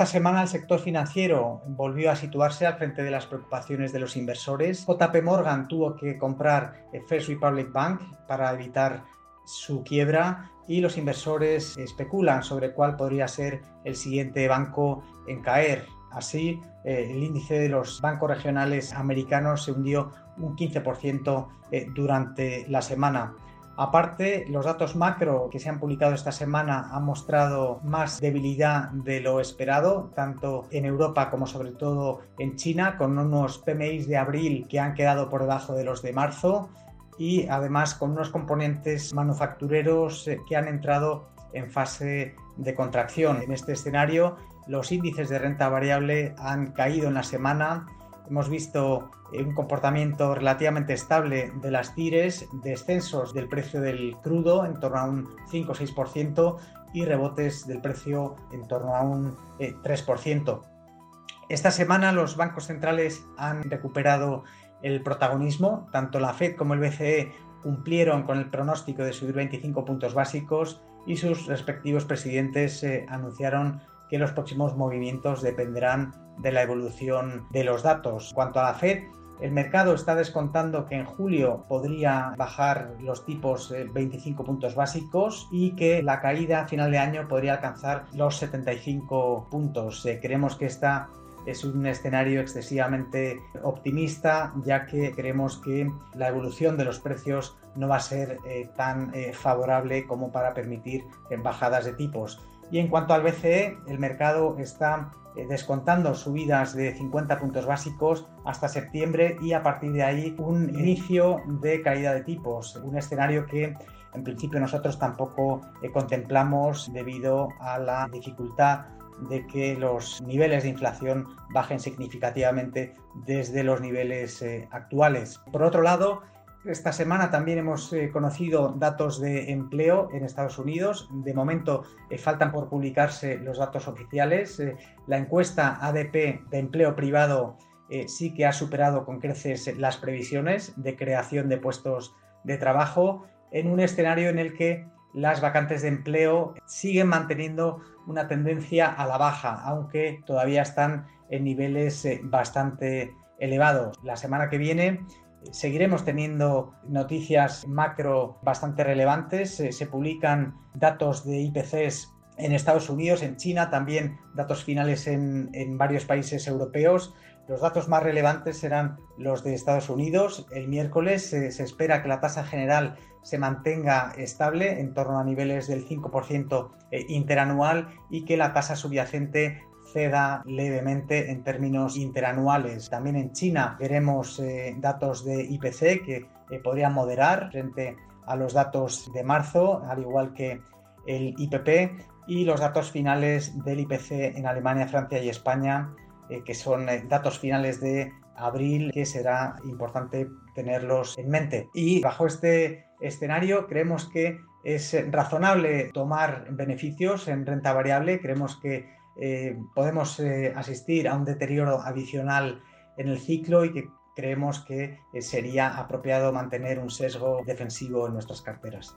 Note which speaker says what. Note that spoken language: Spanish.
Speaker 1: Esta semana el sector financiero volvió a situarse al frente de las preocupaciones de los inversores. JP Morgan tuvo que comprar First Republic Bank para evitar su quiebra y los inversores especulan sobre cuál podría ser el siguiente banco en caer. Así, eh, el índice de los bancos regionales americanos se hundió un 15% eh, durante la semana. Aparte, los datos macro que se han publicado esta semana han mostrado más debilidad de lo esperado, tanto en Europa como sobre todo en China, con unos PMIs de abril que han quedado por debajo de los de marzo y además con unos componentes manufactureros eh, que han entrado en fase de contracción. En este escenario, los índices de renta variable han caído en la semana Hemos visto eh, un comportamiento relativamente estable de las tires, descensos del precio del crudo en torno a un 5 o 6% y rebotes del precio en torno a un 3%. Eh, Esta semana los bancos centrales han recuperado el protagonismo, tanto la Fed como el BCE cumplieron con el pronóstico de subir 25 puntos básicos y sus respectivos presidentes eh, anunciaron que los próximos movimientos dependerán de la evolución de los datos. Cuanto a la Fed, el mercado está descontando que en julio podría bajar los tipos 25 puntos básicos y que la caída a final de año podría alcanzar los 75 puntos. Eh, creemos que esta es un escenario excesivamente optimista, ya que creemos que la evolución de los precios no va a ser eh, tan eh, favorable como para permitir bajadas de tipos. Y en cuanto al BCE, el mercado está eh, descontando subidas de 50 puntos básicos hasta septiembre y a partir de ahí un inicio de caída de tipos, un escenario que en principio nosotros tampoco eh, contemplamos debido a la dificultad de que los niveles de inflación bajen significativamente desde los niveles eh, actuales. Por otro lado, esta semana también hemos eh, conocido datos de empleo en Estados Unidos. De momento eh, faltan por publicarse los datos oficiales. Eh, la encuesta ADP de empleo privado sí que ha superado con creces las previsiones de creación de puestos de trabajo en un escenario en el que las vacantes de empleo siguen manteniendo una tendencia a la baja, aunque todavía están en niveles bastante elevados. La semana que viene Seguiremos teniendo noticias macro bastante relevantes. Se, publican datos de IPCs en Estados Unidos, en China, también datos finales en, varios países europeos. Los datos más relevantes serán los de Estados Unidos. El miércoles se espera que la tasa general se mantenga estable en torno a niveles del 5% eh, interanual y que la tasa subyacente ceda levemente en términos interanuales. También en China veremos eh, datos de IPC que eh, podrían moderar frente a los datos de marzo, al igual que el IPP y los datos finales del IPC en Alemania, Francia y España, eh, que son datos finales de abril, que será importante tenerlos en mente. Y bajo este escenario creemos que es razonable tomar beneficios en renta variable, creemos que eh, podemos eh, asistir a un deterioro adicional en el ciclo y que creemos que eh, sería apropiado mantener un sesgo defensivo en nuestras carteras.